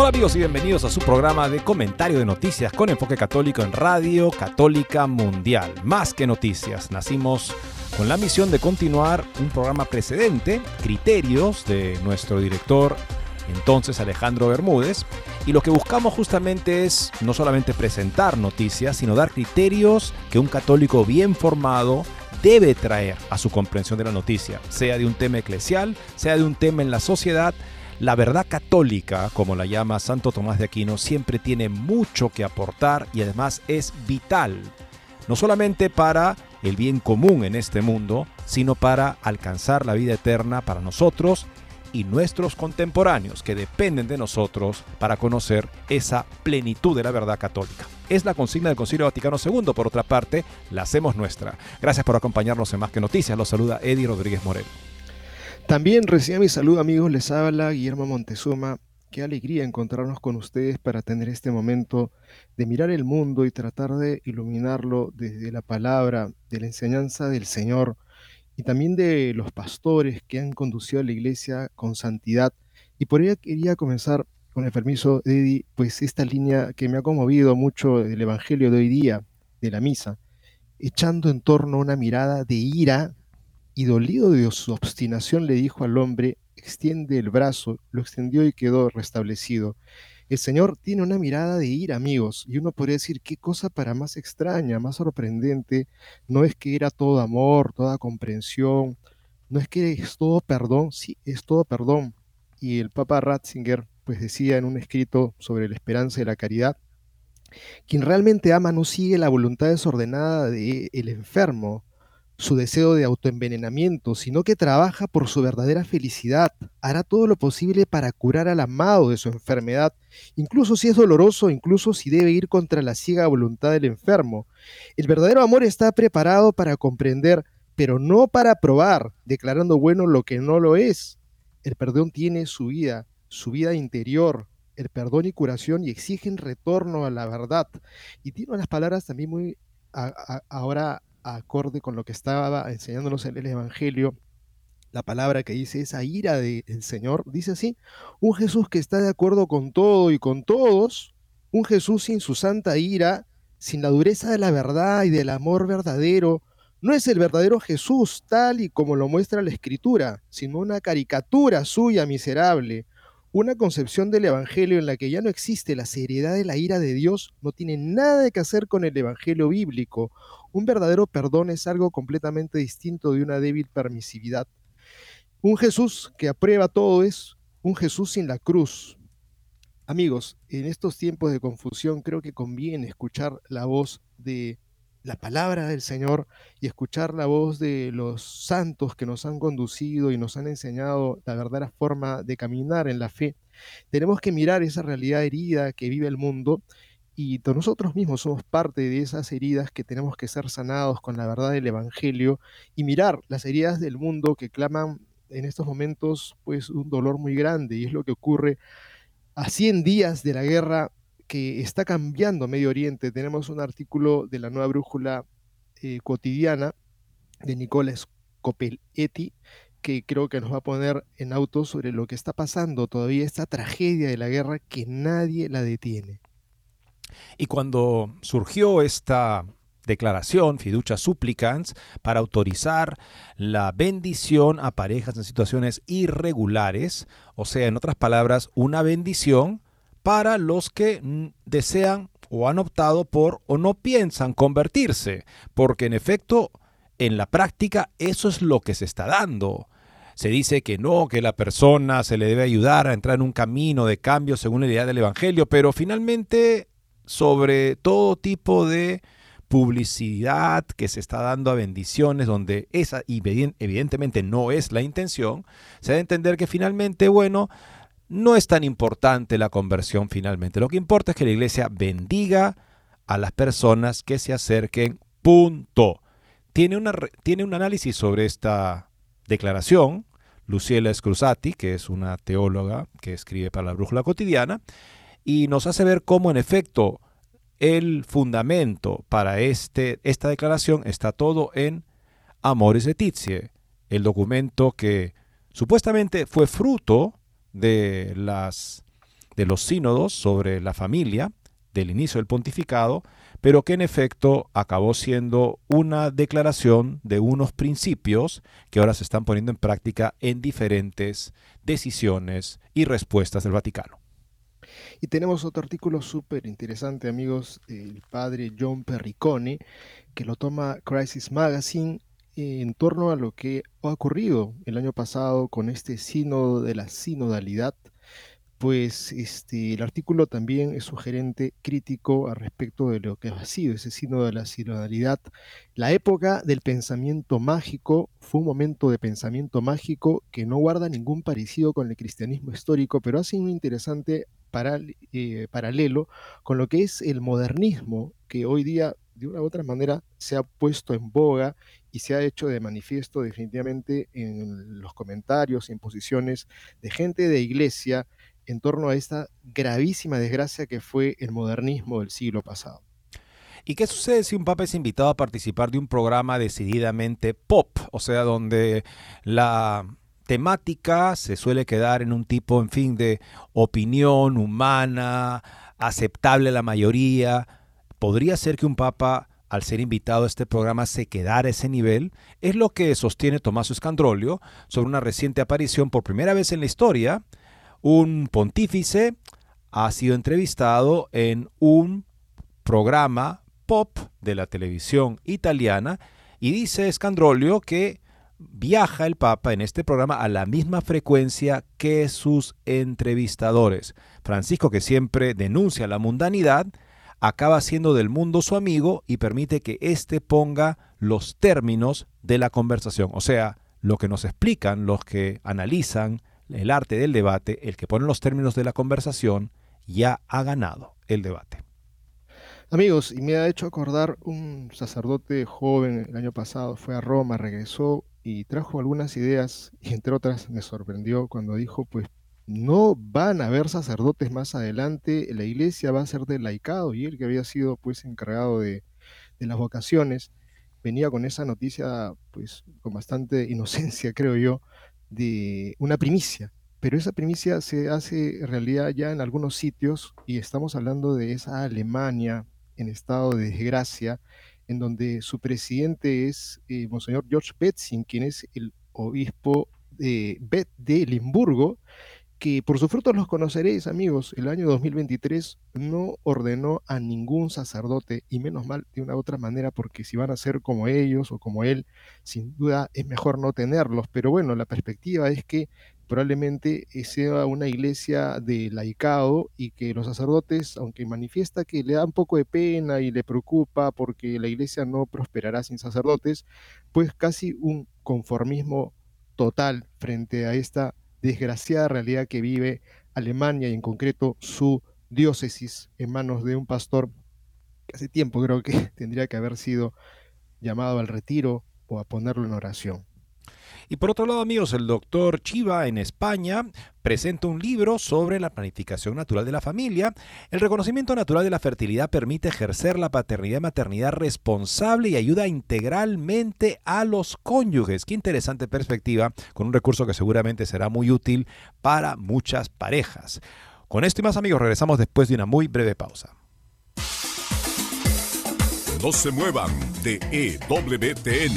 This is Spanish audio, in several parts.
Hola amigos y bienvenidos a su programa de comentario de noticias con enfoque católico en Radio Católica Mundial. Más que noticias, nacimos con la misión de continuar un programa precedente, Criterios, de nuestro director entonces Alejandro Bermúdez, y lo que buscamos justamente es no solamente presentar noticias, sino dar criterios que un católico bien formado debe traer a su comprensión de la noticia, sea de un tema eclesial, sea de un tema en la sociedad, la verdad católica, como la llama Santo Tomás de Aquino, siempre tiene mucho que aportar y además es vital, no solamente para el bien común en este mundo, sino para alcanzar la vida eterna para nosotros y nuestros contemporáneos que dependen de nosotros para conocer esa plenitud de la verdad católica. Es la consigna del Concilio Vaticano II, por otra parte, la hacemos nuestra. Gracias por acompañarnos en Más que Noticias. Los saluda Eddie Rodríguez Morel. También recibe mi saludo amigos, les habla Guillermo Montezuma. Qué alegría encontrarnos con ustedes para tener este momento de mirar el mundo y tratar de iluminarlo desde la palabra, de la enseñanza del Señor y también de los pastores que han conducido a la iglesia con santidad. Y por ello quería comenzar con el permiso de Eddie, pues esta línea que me ha conmovido mucho del Evangelio de hoy día, de la misa, echando en torno una mirada de ira y dolido de su obstinación le dijo al hombre, extiende el brazo, lo extendió y quedó restablecido. El Señor tiene una mirada de ira, amigos, y uno podría decir, qué cosa para más extraña, más sorprendente. No es que era todo amor, toda comprensión, no es que es todo perdón, sí, es todo perdón. Y el Papa Ratzinger, pues decía en un escrito sobre la esperanza y la caridad, quien realmente ama no sigue la voluntad desordenada del el enfermo, su deseo de autoenvenenamiento, sino que trabaja por su verdadera felicidad. Hará todo lo posible para curar al amado de su enfermedad, incluso si es doloroso, incluso si debe ir contra la ciega voluntad del enfermo. El verdadero amor está preparado para comprender, pero no para probar, declarando bueno lo que no lo es. El perdón tiene su vida, su vida interior, el perdón y curación y exigen retorno a la verdad. Y tiene unas palabras también muy ahora acorde con lo que estaba enseñándonos en el Evangelio, la palabra que dice esa ira del Señor, dice así, un Jesús que está de acuerdo con todo y con todos, un Jesús sin su santa ira, sin la dureza de la verdad y del amor verdadero, no es el verdadero Jesús tal y como lo muestra la Escritura, sino una caricatura suya miserable, una concepción del Evangelio en la que ya no existe la seriedad de la ira de Dios no tiene nada que hacer con el Evangelio bíblico. Un verdadero perdón es algo completamente distinto de una débil permisividad. Un Jesús que aprueba todo es un Jesús sin la cruz. Amigos, en estos tiempos de confusión creo que conviene escuchar la voz de la palabra del Señor y escuchar la voz de los santos que nos han conducido y nos han enseñado la verdadera forma de caminar en la fe. Tenemos que mirar esa realidad herida que vive el mundo y nosotros mismos somos parte de esas heridas que tenemos que ser sanados con la verdad del Evangelio y mirar las heridas del mundo que claman en estos momentos pues un dolor muy grande y es lo que ocurre a 100 días de la guerra que está cambiando Medio Oriente. Tenemos un artículo de la nueva brújula eh, cotidiana de Nicolás Copeletti que creo que nos va a poner en auto sobre lo que está pasando todavía, esta tragedia de la guerra que nadie la detiene. Y cuando surgió esta declaración, fiducia supplicans, para autorizar la bendición a parejas en situaciones irregulares, o sea, en otras palabras, una bendición para los que desean o han optado por o no piensan convertirse, porque en efecto, en la práctica eso es lo que se está dando. Se dice que no, que la persona se le debe ayudar a entrar en un camino de cambio según la idea del Evangelio, pero finalmente sobre todo tipo de publicidad que se está dando a bendiciones, donde esa evidentemente no es la intención, se debe entender que finalmente, bueno, no es tan importante la conversión finalmente. Lo que importa es que la iglesia bendiga a las personas que se acerquen, punto. Tiene, un análisis sobre esta declaración, Luciela Scruzati, que es una teóloga que escribe para la Brújula Cotidiana, y nos hace ver cómo en efecto el fundamento para este, esta declaración está todo en Amoris Laetitia, el documento que supuestamente fue fruto de, los sínodos sobre la familia del inicio del pontificado, pero que en efecto acabó siendo una declaración de unos principios que ahora se están poniendo en práctica en diferentes decisiones y respuestas del Vaticano. Y tenemos otro artículo súper interesante, amigos, el padre John Perricone, que lo toma Crisis Magazine en torno a lo que ha ocurrido el año pasado con este sínodo de la sinodalidad, pues este, el artículo también es sugerente crítico al respecto de lo que ha sido ese sínodo de la sinodalidad. La época del pensamiento mágico fue un momento de pensamiento mágico que no guarda ningún parecido con el cristianismo histórico, pero hace un interesante eh, paralelo con lo que es el modernismo, que hoy día de una u otra manera se ha puesto en boga y se ha hecho de manifiesto definitivamente en los comentarios en posiciones de gente de iglesia en torno a esta gravísima desgracia que fue el modernismo del siglo pasado. ¿Y qué sucede si un papa es invitado a participar de un programa decididamente pop? O sea, donde la temática se suele quedar en un tipo, en fin, de opinión humana, aceptable a la mayoría. ¿Podría ser que un papa, al ser invitado a este programa, se quedara a ese nivel? Es lo que sostiene Tomás Escandrolio sobre una reciente aparición por primera vez en la historia. Un pontífice ha sido entrevistado en un programa pop de la televisión italiana y dice Escandrolio que viaja el Papa en este programa a la misma frecuencia que sus entrevistadores. Francisco, que siempre denuncia la mundanidad, acaba siendo del mundo su amigo y permite que éste ponga los términos de la conversación. O sea, lo que nos explican los que analizan el arte del debate, el que pone los términos de la conversación, ya ha ganado el debate. Amigos, y me ha hecho acordar un sacerdote joven el año pasado, fue a Roma, regresó y trajo algunas ideas y entre otras me sorprendió cuando dijo, pues no van a haber sacerdotes más adelante, la iglesia va a ser del laicado y él que había sido pues encargado de, las vocaciones, venía con esa noticia pues con bastante inocencia creo yo, de una primicia, pero esa primicia se hace realidad ya en algunos sitios y estamos hablando de esa Alemania en estado de desgracia en donde su presidente es eh, Monseñor George Betzing, quien es el obispo de, de Limburgo, que por sus frutos los conoceréis, amigos. El año 2023 no ordenó a ningún sacerdote, y menos mal de una u otra manera, porque si van a ser como ellos o como él, sin duda es mejor no tenerlos. Pero bueno, la perspectiva es que probablemente sea una iglesia de laicado y que los sacerdotes, aunque manifiesta que le da un poco de pena y le preocupa porque la iglesia no prosperará sin sacerdotes, pues casi un conformismo total frente a esta desgraciada realidad que vive Alemania y en concreto su diócesis en manos de un pastor que hace tiempo creo que tendría que haber sido llamado al retiro o a ponerlo en oración. Y por otro lado, amigos, el doctor Chiva en España presenta un libro sobre la planificación natural de la familia. El reconocimiento natural de la fertilidad permite ejercer la paternidad y maternidad responsable y ayuda integralmente a los cónyuges. Qué interesante perspectiva, con un recurso que seguramente será muy útil para muchas parejas. Con esto y más amigos, regresamos después de una muy breve pausa. No se muevan de EWTN,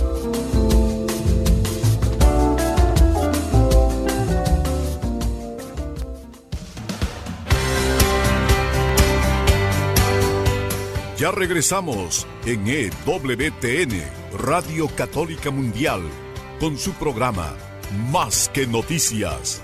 Ya regresamos en EWTN, Radio Católica Mundial, con su programa Más que Noticias.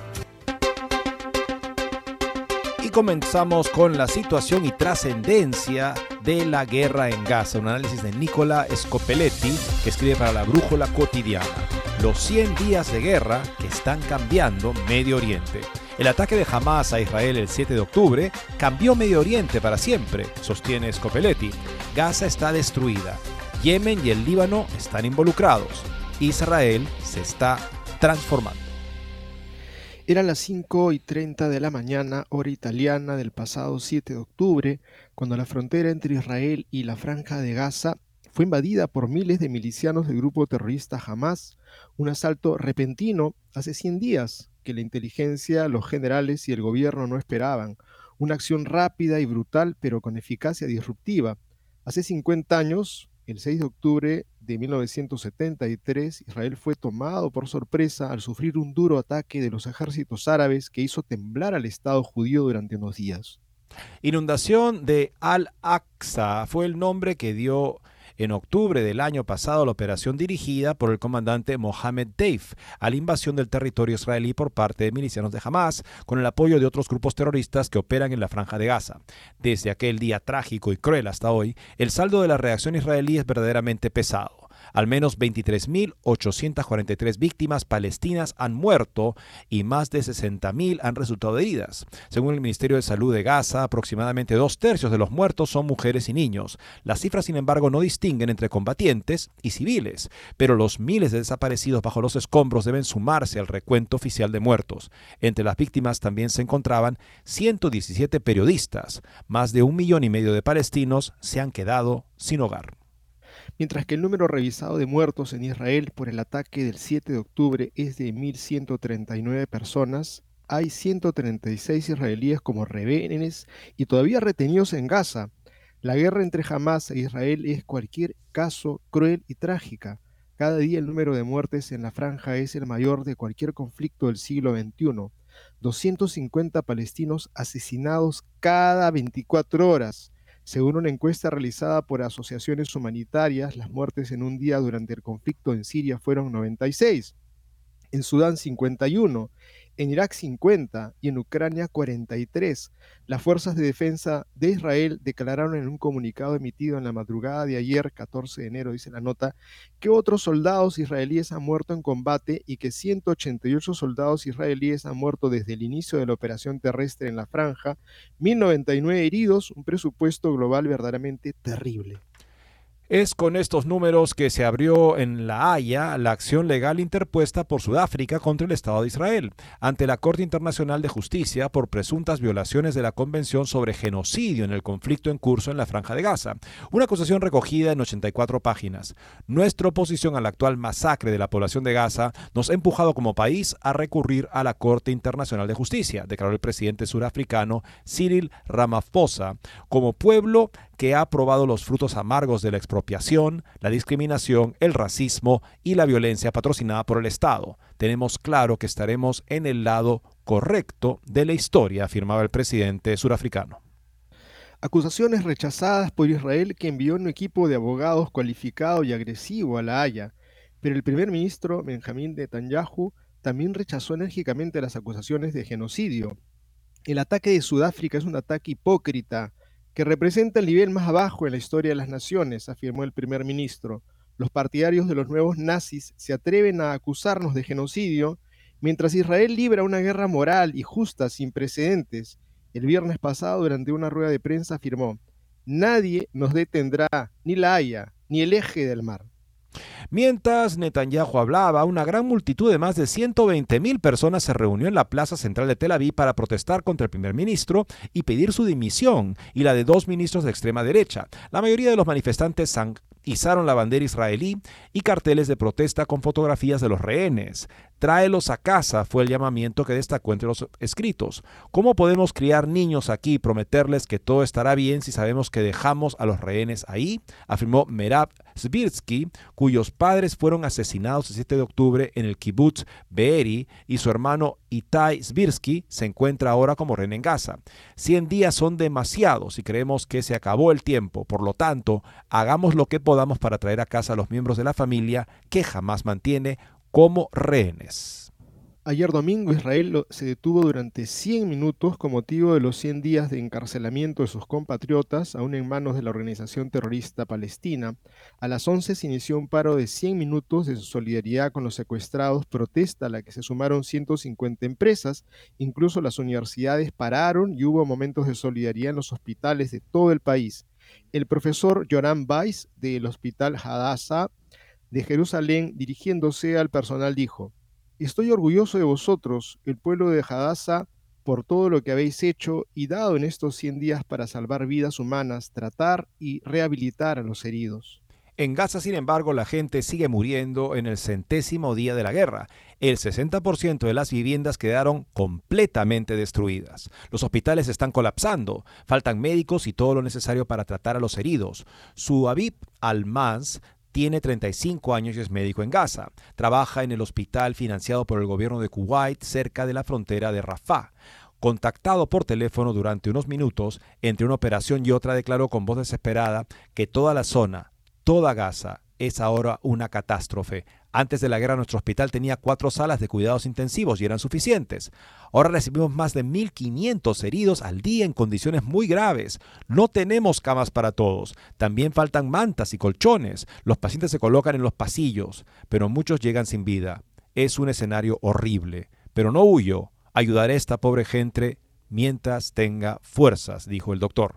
Y comenzamos con la situación y trascendencia de la guerra en Gaza, un análisis de Nicola Scopelletti que escribe para la Brújula Cotidiana. Los 100 días de guerra que están cambiando Medio Oriente. El ataque de Hamas a Israel el 7 de octubre cambió Medio Oriente para siempre, sostiene Scopelletti. Gaza está destruida. Yemen y el Líbano están involucrados. Israel se está transformando. Eran las 5 y 30 de la mañana, hora italiana del pasado 7 de octubre, cuando la frontera entre Israel y la franja de Gaza fue invadida por miles de milicianos del grupo terrorista Hamas, un asalto repentino hace 100 días que la inteligencia, los generales y el gobierno no esperaban. Una acción rápida y brutal, pero con eficacia disruptiva. Hace 50 años, el 6 de octubre de 1973, Israel fue tomado por sorpresa al sufrir un duro ataque de los ejércitos árabes que hizo temblar al Estado judío durante unos días. Inundación de Al-Aqsa fue el nombre que dio en octubre del año pasado la operación dirigida por el comandante Mohammed Deif a la invasión del territorio israelí por parte de milicianos de Hamas, con el apoyo de otros grupos terroristas que operan en la franja de Gaza. Desde aquel día trágico y cruel hasta hoy, el saldo de la reacción israelí es verdaderamente pesado. Al menos 23.843 víctimas palestinas han muerto y más de 60.000 han resultado heridas. Según el Ministerio de Salud de Gaza, aproximadamente dos tercios de los muertos son mujeres y niños. Las cifras, sin embargo, no distinguen entre combatientes y civiles, pero los miles de desaparecidos bajo los escombros deben sumarse al recuento oficial de muertos. Entre las víctimas también se encontraban 117 periodistas. Más de un millón y medio de palestinos se han quedado sin hogar mientras que el número revisado de muertos en Israel por el ataque del 7 de octubre es de 1.139 personas, hay 136 israelíes como rehenes y todavía retenidos en Gaza. La guerra entre Hamas e Israel es cualquier caso cruel y trágica. Cada día el número de muertes en la franja es el mayor de cualquier conflicto del siglo XXI. 250 palestinos asesinados cada 24 horas. Según una encuesta realizada por asociaciones humanitarias, las muertes en un día durante el conflicto en Siria fueron 96, en Sudán 51, en Irak 50 y en Ucrania 43. Las fuerzas de defensa de Israel declararon en un comunicado emitido en la madrugada de ayer, 14 de enero, dice la nota, que otros soldados israelíes han muerto en combate y que 188 soldados israelíes han muerto desde el inicio de la operación terrestre en la franja, 1099 heridos, un presupuesto global verdaderamente terrible. Es con estos números que se abrió en La Haya la acción legal interpuesta por Sudáfrica contra el Estado de Israel ante la Corte Internacional de Justicia por presuntas violaciones de la Convención sobre Genocidio en el conflicto en curso en la Franja de Gaza. Una acusación recogida en 84 páginas. Nuestra oposición a la actual masacre de la población de Gaza nos ha empujado como país a recurrir a la Corte Internacional de Justicia, declaró el presidente surafricano Cyril Ramaphosa. Como pueblo que ha probado los frutos amargos de la expropiación, la discriminación, el racismo y la violencia patrocinada por el Estado. Tenemos claro que estaremos en el lado correcto de la historia, afirmaba el presidente surafricano. Acusaciones rechazadas por Israel que envió un equipo de abogados cualificado y agresivo a La Haya, pero el primer ministro Benjamín Netanyahu también rechazó enérgicamente las acusaciones de genocidio El ataque de Sudáfrica es un ataque hipócrita que representa el nivel más abajo en la historia de las naciones, afirmó el primer ministro. Los partidarios de los nuevos nazis se atreven a acusarnos de genocidio, mientras Israel libra una guerra moral y justa sin precedentes. El viernes pasado, durante una rueda de prensa, afirmó, Nadie nos detendrá, ni la Haya, ni el eje del mar. Mientras Netanyahu hablaba, una gran multitud de más de 120 mil personas se reunió en la plaza central de Tel Aviv para protestar contra el primer ministro y pedir su dimisión y la de dos ministros de extrema derecha. La mayoría de los manifestantes izaron la bandera israelí y carteles de protesta con fotografías de los rehenes. Tráelos a casa fue el llamamiento que destacó entre los escritos. ¿Cómo podemos criar niños aquí y prometerles que todo estará bien si sabemos que dejamos a los rehenes ahí? afirmó Merab Svirsky, cuyos padres fueron asesinados el 7 de octubre en el kibbutz Be'eri y su hermano Itai Svirsky se encuentra ahora como rehén en Gaza. Cien días son demasiados y creemos que se acabó el tiempo. Por lo tanto, hagamos lo que podamos para traer a casa a los miembros de la familia que jamás mantiene como rehenes. Ayer domingo Israel se detuvo durante 100 minutos con motivo de los 100 días de encarcelamiento de sus compatriotas, aún en manos de la organización terrorista palestina. A las 11 se inició un paro de 100 minutos de solidaridad con los secuestrados, protesta a la que se sumaron 150 empresas, incluso las universidades pararon y hubo momentos de solidaridad en los hospitales de todo el país. El profesor Joran Weiss del Hospital Hadassah de Jerusalén, dirigiéndose al personal, dijo, Estoy orgulloso de vosotros, el pueblo de Hadassah, por todo lo que habéis hecho y dado en estos 100 días para salvar vidas humanas, tratar y rehabilitar a los heridos. En Gaza, sin embargo, la gente sigue muriendo en el centésimo día de la guerra. El 60% de las viviendas quedaron completamente destruidas. Los hospitales están colapsando. Faltan médicos y todo lo necesario para tratar a los heridos. Su Abib al-Maz tiene 35 años y es médico en Gaza. Trabaja en el hospital financiado por el gobierno de Kuwait cerca de la frontera de Rafah. Contactado por teléfono durante unos minutos, entre una operación y otra declaró con voz desesperada que toda la zona, toda Gaza, es ahora una catástrofe. Antes de la guerra nuestro hospital tenía cuatro salas de cuidados intensivos y eran suficientes. Ahora recibimos más de 1.500 heridos al día en condiciones muy graves. No tenemos camas para todos. También faltan mantas y colchones. Los pacientes se colocan en los pasillos, pero muchos llegan sin vida. Es un escenario horrible. Pero no huyo. Ayudaré a esta pobre gente mientras tenga fuerzas, dijo el doctor.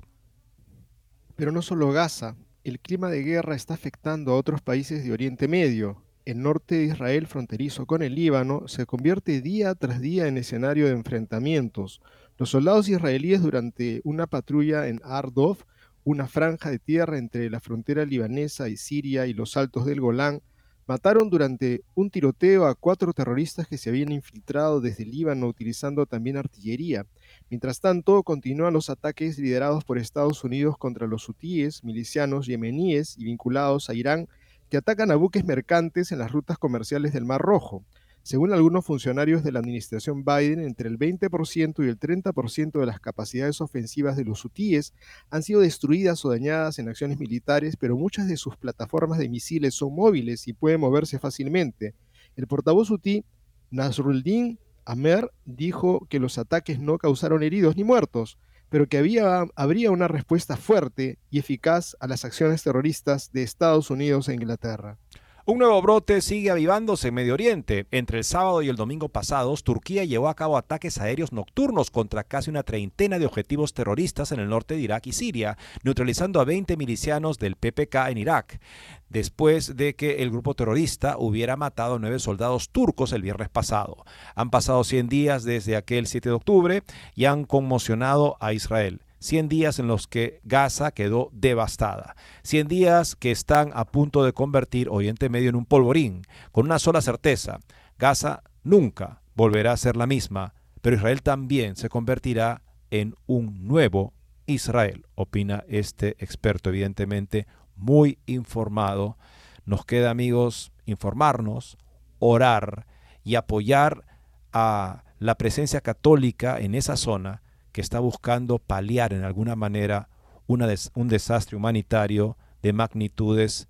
Pero no solo Gaza. El clima de guerra está afectando a otros países de Oriente Medio el norte de Israel fronterizo con el Líbano se convierte día tras día en escenario de enfrentamientos. Los soldados israelíes durante una patrulla en Ardov, una franja de tierra entre la frontera libanesa y Siria y los altos del Golán, mataron durante un tiroteo a cuatro terroristas que se habían infiltrado desde el Líbano utilizando también artillería. Mientras tanto, continúan los ataques liderados por Estados Unidos contra los hutíes, milicianos yemeníes y vinculados a Irán que atacan a buques mercantes en las rutas comerciales del Mar Rojo. Según algunos funcionarios de la administración Biden, entre el 20% y el 30% de las capacidades ofensivas de los hutíes han sido destruidas o dañadas en acciones militares, pero muchas de sus plataformas de misiles son móviles y pueden moverse fácilmente. El portavoz hutí Nasruddin Amer dijo que los ataques no causaron heridos ni muertos, pero que había, habría una respuesta fuerte y eficaz a las acciones terroristas de Estados Unidos e Inglaterra. Un nuevo brote sigue avivándose en Medio Oriente. Entre el sábado y el domingo pasados, Turquía llevó a cabo ataques aéreos nocturnos contra casi una treintena de objetivos terroristas en el norte de Irak y Siria, neutralizando a 20 milicianos del PPK en Irak, después de que el grupo terrorista hubiera matado a nueve soldados turcos el viernes pasado. Han pasado 100 días desde aquel 7 de octubre y han conmocionado a Israel. 100 días en los que Gaza quedó devastada. 100 días que están a punto de convertir Oriente Medio en un polvorín, con una sola certeza. Gaza nunca volverá a ser la misma, pero Israel también se convertirá en un nuevo Israel, opina este experto, evidentemente muy informado. Nos queda, amigos, informarnos, orar y apoyar a la presencia católica en esa zona que está buscando paliar en alguna manera un desastre humanitario de magnitudes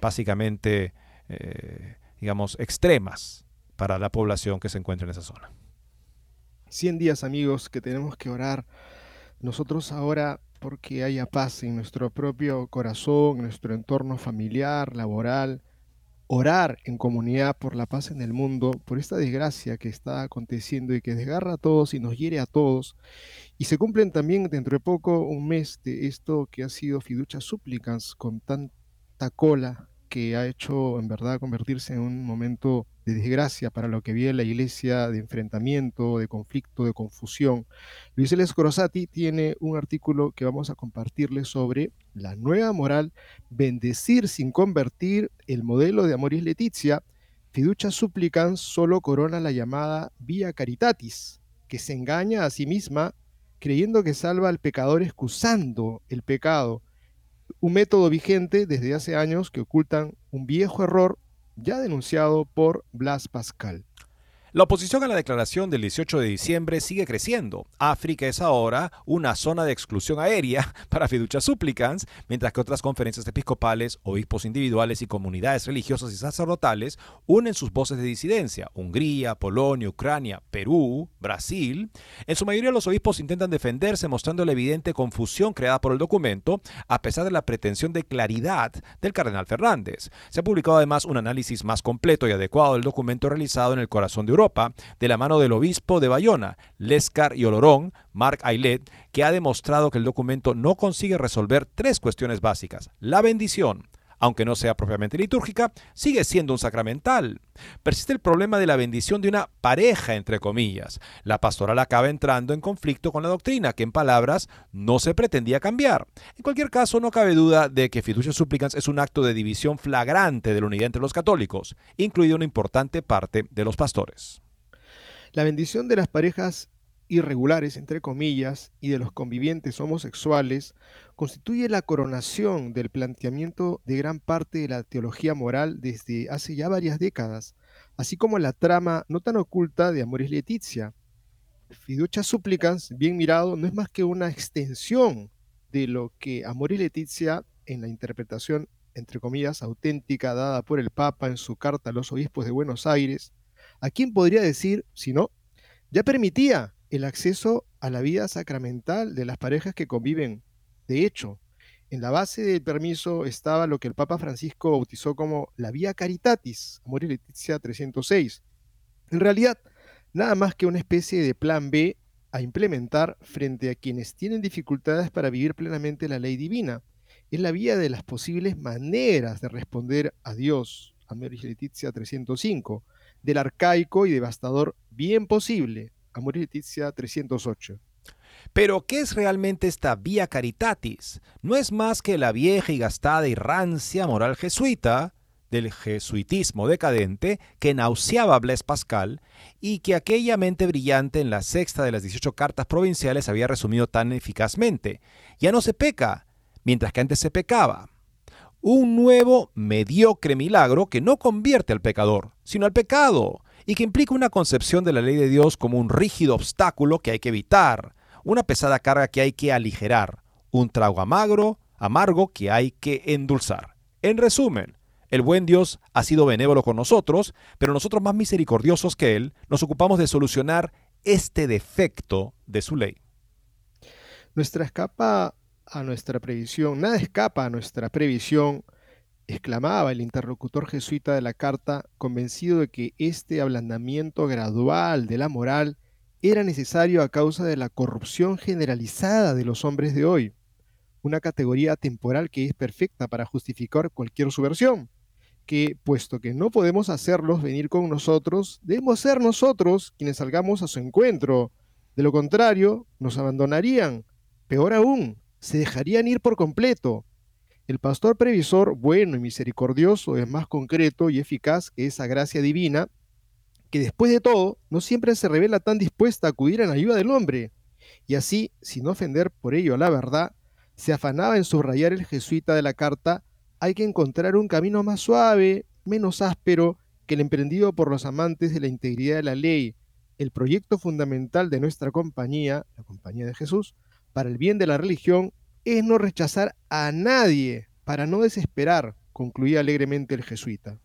básicamente, eh, digamos, extremas para la población que se encuentra en esa zona. 100 días amigos que tenemos que orar. Nosotros ahora porque haya paz en nuestro propio corazón, en nuestro entorno familiar, laboral, orar en comunidad por la paz en el mundo, por esta desgracia que está aconteciendo y que desgarra a todos y nos hiere a todos. Y se cumplen también dentro de poco un mes de esto que ha sido fiducia súplicas con tanta cola que ha hecho en verdad convertirse en un momento de desgracia para lo que vive la iglesia, de enfrentamiento, de conflicto, de confusión. Luis L. Corosati tiene un artículo que vamos a compartirle sobre la nueva moral, bendecir sin convertir, el modelo de Amoris Leticia, fiducia supplicans solo corona la llamada vía caritatis, que se engaña a sí misma creyendo que salva al pecador excusando el pecado un método vigente desde hace años que ocultan un viejo error ya denunciado por Blas Pascal. La oposición a la declaración del 18 de diciembre sigue creciendo. África es ahora una zona de exclusión aérea para fiducia supplicans, mientras que otras conferencias episcopales, obispos individuales y comunidades religiosas y sacerdotales unen sus voces de disidencia. Hungría, Polonia, Ucrania, Perú, Brasil. En su mayoría los obispos intentan defenderse mostrando la evidente confusión creada por el documento, a pesar de la pretensión de claridad del cardenal Fernández. Se ha publicado además un análisis más completo y adecuado del documento realizado en el corazón de Europa de la mano del obispo de Bayona, Lescar y Olorón, Marc Ailet, que ha demostrado que el documento no consigue resolver tres cuestiones básicas. La bendición, aunque no sea propiamente litúrgica, sigue siendo un sacramental. Persiste el problema de la bendición de una pareja, entre comillas. La pastoral acaba entrando en conflicto con la doctrina, que en palabras no se pretendía cambiar. En cualquier caso, no cabe duda de que fiducia supplicans es un acto de división flagrante de la unidad entre los católicos, incluida una importante parte de los pastores. La bendición de las parejas irregulares, entre comillas, y de los convivientes homosexuales, constituye la coronación del planteamiento de gran parte de la teología moral desde hace ya varias décadas, así como la trama no tan oculta de Amoris Leticia. Fiducia Supplicans, bien mirado, no es más que una extensión de lo que Amoris Leticia, en la interpretación, entre comillas, auténtica dada por el Papa en su carta a los obispos de Buenos Aires, a quién podría decir, si no, ya permitía el acceso a la vida sacramental de las parejas que conviven. De hecho, en la base del permiso estaba lo que el Papa Francisco bautizó como la vía caritatis, Amor y Leticia 306. En realidad, nada más que una especie de plan B a implementar frente a quienes tienen dificultades para vivir plenamente la ley divina. Es la vía de las posibles maneras de responder a Dios, Amor y Leticia 305, del arcaico y devastador bien posible, Amor y Leticia 308. Pero, ¿qué es realmente esta vía caritatis? No es más que la vieja y gastada y rancia moral jesuita del jesuitismo decadente que nauseaba a Blaise Pascal y que aquella mente brillante en la sexta de las 18 cartas provinciales había resumido tan eficazmente. Ya no se peca, mientras que antes se pecaba. Un nuevo mediocre milagro que no convierte al pecador, sino al pecado y que implica una concepción de la ley de Dios como un rígido obstáculo que hay que evitar, una pesada carga que hay que aligerar, un trago amargo, amargo que hay que endulzar. En resumen, el buen Dios ha sido benévolo con nosotros, pero nosotros más misericordiosos que Él nos ocupamos de solucionar este defecto de su ley. Nuestra escapa a nuestra previsión, nada escapa a nuestra previsión exclamaba el interlocutor jesuita de la carta, convencido de que este ablandamiento gradual de la moral era necesario a causa de la corrupción generalizada de los hombres de hoy, una categoría temporal que es perfecta para justificar cualquier subversión, que, puesto que no podemos hacerlos venir con nosotros, debemos ser nosotros quienes salgamos a su encuentro, de lo contrario, nos abandonarían, peor aún, se dejarían ir por completo, el pastor previsor, bueno y misericordioso, es más concreto y eficaz que esa gracia divina, que después de todo no siempre se revela tan dispuesta a acudir en ayuda del hombre. Y así, sin ofender por ello a la verdad, se afanaba en subrayar el jesuita de la carta, hay que encontrar un camino más suave, menos áspero, que el emprendido por los amantes de la integridad de la ley, el proyecto fundamental de nuestra compañía, la compañía de Jesús, para el bien de la religión es no rechazar a nadie para no desesperar, concluía alegremente el jesuita.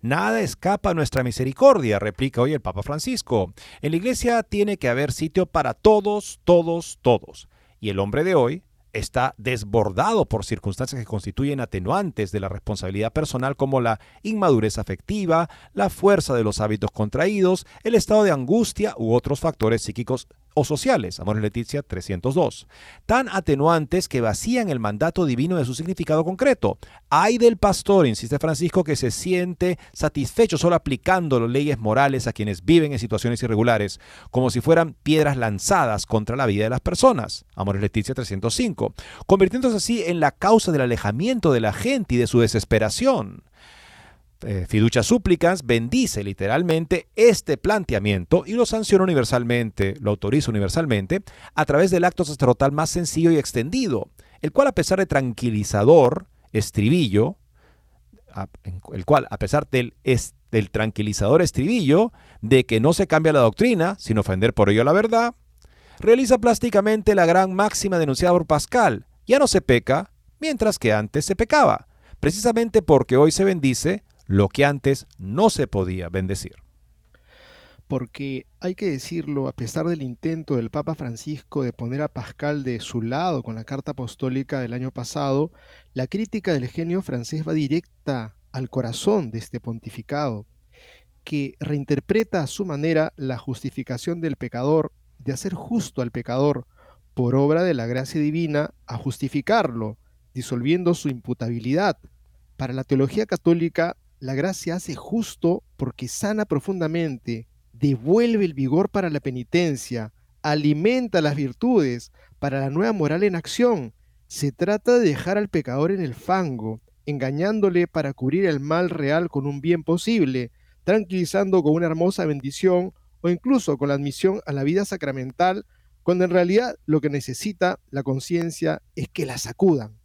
Nada escapa a nuestra misericordia, replica hoy el Papa Francisco. En la iglesia tiene que haber sitio para todos, todos, todos. Y el hombre de hoy está desbordado por circunstancias que constituyen atenuantes de la responsabilidad personal como la inmadurez afectiva, la fuerza de los hábitos contraídos, el estado de angustia u otros factores psíquicos o sociales, Amores Leticia 302, tan atenuantes que vacían el mandato divino de su significado concreto. Hay del pastor, insiste Francisco, que se siente satisfecho solo aplicando las leyes morales a quienes viven en situaciones irregulares, como si fueran piedras lanzadas contra la vida de las personas, Amores Leticia 305, convirtiéndose así en la causa del alejamiento de la gente y de su desesperación eh, Súplicas bendice literalmente este planteamiento y lo sanciona universalmente, lo autoriza universalmente, a través del acto sacerdotal más sencillo y extendido, el cual a pesar de tranquilizador, estribillo, el cual a pesar del, del tranquilizador estribillo, de que no se cambia la doctrina, sin ofender por ello la verdad, realiza plásticamente la gran máxima denunciada por Pascal, ya no se peca, mientras que antes se pecaba, precisamente porque hoy se bendice lo que antes no se podía bendecir. Porque hay que decirlo, a pesar del intento del Papa Francisco de poner a Pascal de su lado con la carta apostólica del año pasado, la crítica del genio francés va directa al corazón de este pontificado, que reinterpreta a su manera la justificación del pecador, de hacer justo al pecador por obra de la gracia divina, a justificarlo, disolviendo su imputabilidad. Para la teología católica, la gracia hace justo porque sana profundamente, devuelve el vigor para la penitencia, alimenta las virtudes para la nueva moral en acción. Se trata de dejar al pecador en el fango, engañándole para cubrir el mal real con un bien posible, tranquilizando con una hermosa bendición o incluso con la admisión a la vida sacramental, cuando en realidad lo que necesita la conciencia es que la sacudan.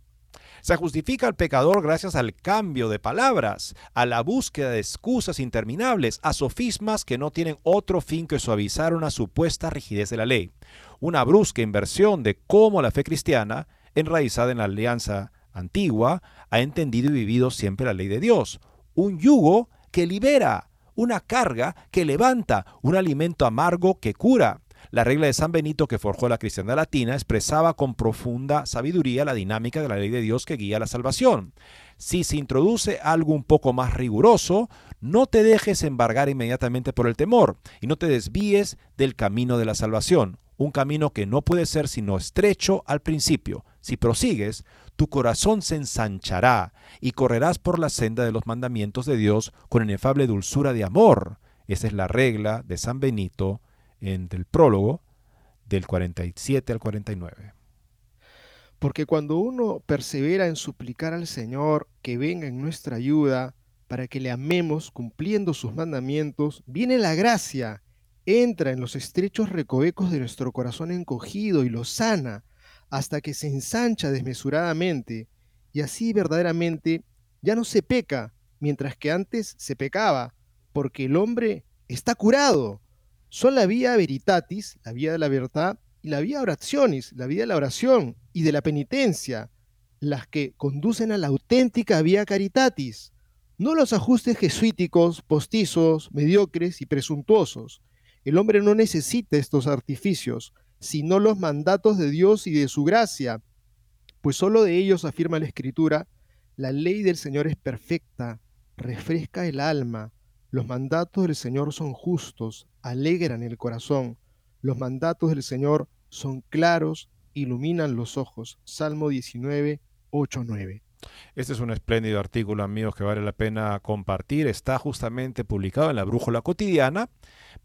Se justifica al pecador gracias al cambio de palabras, a la búsqueda de excusas interminables, a sofismas que no tienen otro fin que suavizar una supuesta rigidez de la ley. Una brusca inversión de cómo la fe cristiana, enraizada en la alianza antigua, ha entendido y vivido siempre la ley de Dios. Un yugo que libera, una carga que levanta, un alimento amargo que cura. La regla de San Benito que forjó la cristiandad latina expresaba con profunda sabiduría la dinámica de la ley de Dios que guía la salvación. Si se introduce algo un poco más riguroso, no te dejes embargar inmediatamente por el temor y no te desvíes del camino de la salvación, un camino que no puede ser sino estrecho al principio. Si prosigues, tu corazón se ensanchará y correrás por la senda de los mandamientos de Dios con inefable dulzura de amor. Esa es la regla de San Benito en el prólogo del 47 al 49. Porque cuando uno persevera en suplicar al Señor que venga en nuestra ayuda para que le amemos cumpliendo sus mandamientos, viene la gracia, entra en los estrechos recovecos de nuestro corazón encogido y lo sana hasta que se ensancha desmesuradamente y así verdaderamente ya no se peca, mientras que antes se pecaba, porque el hombre está curado, son la vía veritatis, la vía de la verdad, y la vía oracionis, la vía de la oración y de la penitencia, las que conducen a la auténtica vía caritatis, no los ajustes jesuíticos, postizos, mediocres y presuntuosos. El hombre no necesita estos artificios, sino los mandatos de Dios y de su gracia, pues sólo de ellos afirma la Escritura, la ley del Señor es perfecta, refresca el alma, los mandatos del Señor son justos, alegran el corazón. Los mandatos del Señor son claros, iluminan los ojos. Salmo 19, 8, 9. Este es un espléndido artículo, amigos, que vale la pena compartir. Está justamente publicado en la Brújula Cotidiana,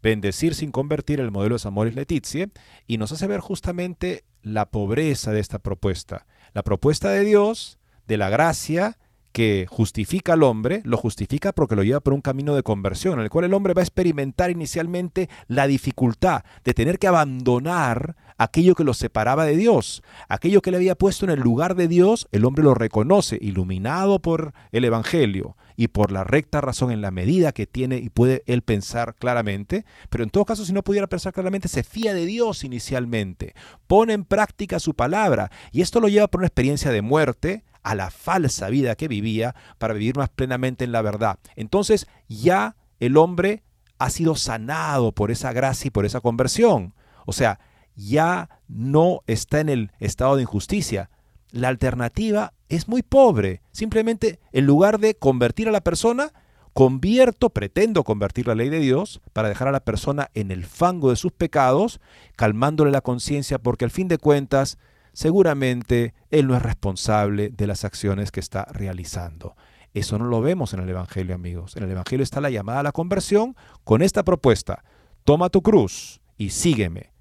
Bendecir sin convertir el modelo de Samoris Letizie, y nos hace ver justamente la pobreza de esta propuesta. La propuesta de Dios, de la gracia, que justifica al hombre, lo justifica porque lo lleva por un camino de conversión, en el cual el hombre va a experimentar inicialmente la dificultad de tener que abandonar aquello que lo separaba de Dios, aquello que le había puesto en el lugar de Dios, el hombre lo reconoce, iluminado por el Evangelio y por la recta razón en la medida que tiene y puede él pensar claramente, pero en todo caso si no pudiera pensar claramente, se fía de Dios inicialmente, pone en práctica su palabra y esto lo lleva por una experiencia de muerte, a la falsa vida que vivía para vivir más plenamente en la verdad. Entonces ya el hombre ha sido sanado por esa gracia y por esa conversión. O sea, ya no está en el estado de injusticia. La alternativa es muy pobre. Simplemente en lugar de convertir a la persona, convierto, pretendo convertir la ley de Dios para dejar a la persona en el fango de sus pecados, calmándole la conciencia porque al fin de cuentas seguramente él no es responsable de las acciones que está realizando. Eso no lo vemos en el Evangelio, amigos. En el Evangelio está la llamada a la conversión con esta propuesta. Toma tu cruz y sígueme.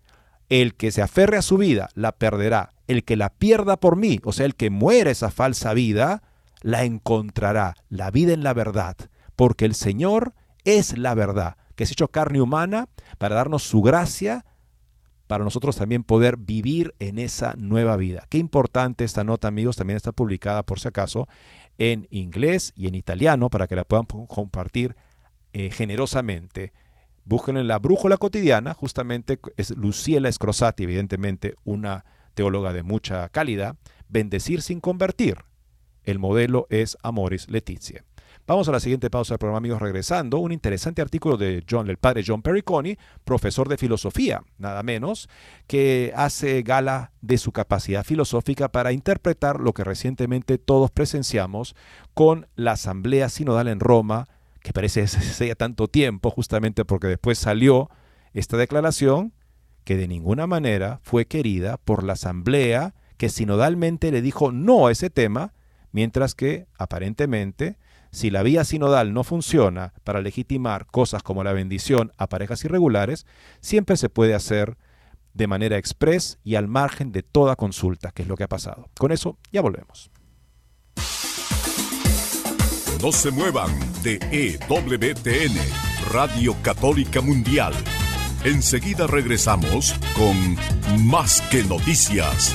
El que se aferre a su vida la perderá. El que la pierda por mí, o sea, el que muere esa falsa vida, la encontrará. La vida en la verdad porque el Señor es la verdad, que se hecho carne humana para darnos su gracia, para nosotros también poder vivir en esa nueva vida. Qué importante esta nota, amigos, también está publicada por si acaso en inglés y en italiano para que la puedan compartir eh, generosamente. Busquen en la brújula cotidiana, justamente es Luciela Scrosati, evidentemente una teóloga de mucha calidad, bendecir sin convertir. El modelo es Amoris Letizia. Vamos a la siguiente pausa del programa, amigos, regresando. Un interesante artículo de John, el padre John Periconi, profesor de filosofía, nada menos, que hace gala de su capacidad filosófica para interpretar lo que recientemente todos presenciamos con la Asamblea Sinodal en Roma, que parece hace tanto tiempo, justamente porque después salió esta declaración que de ninguna manera fue querida por la Asamblea que sinodalmente le dijo no a ese tema, mientras que aparentemente si la vía sinodal no funciona para legitimar cosas como la bendición a parejas irregulares, siempre se puede hacer de manera express y al margen de toda consulta, que es lo que ha pasado. Con eso ya volvemos. No se muevan de EWTN, Radio Católica Mundial. Enseguida regresamos con Más que Noticias.